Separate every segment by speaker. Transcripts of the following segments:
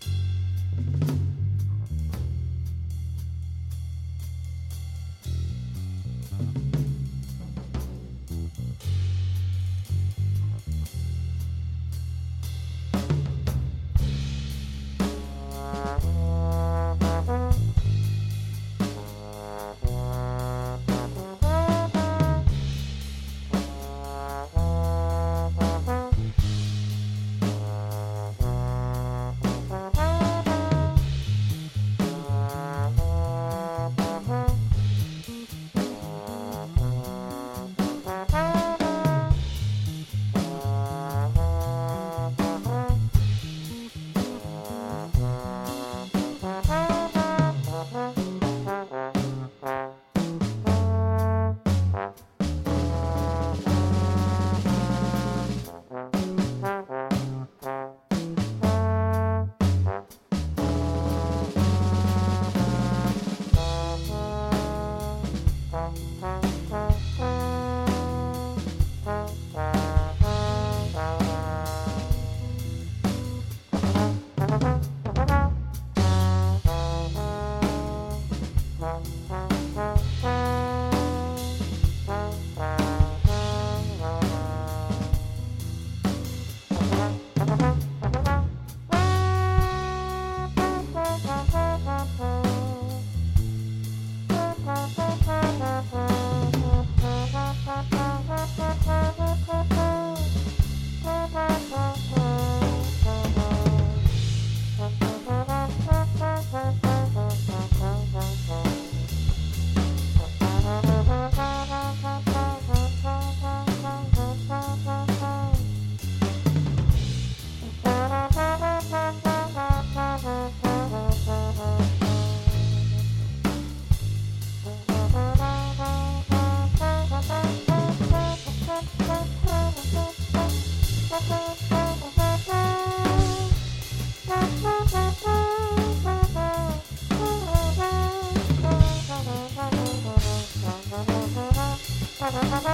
Speaker 1: thank you Bye.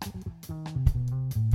Speaker 1: Thank you.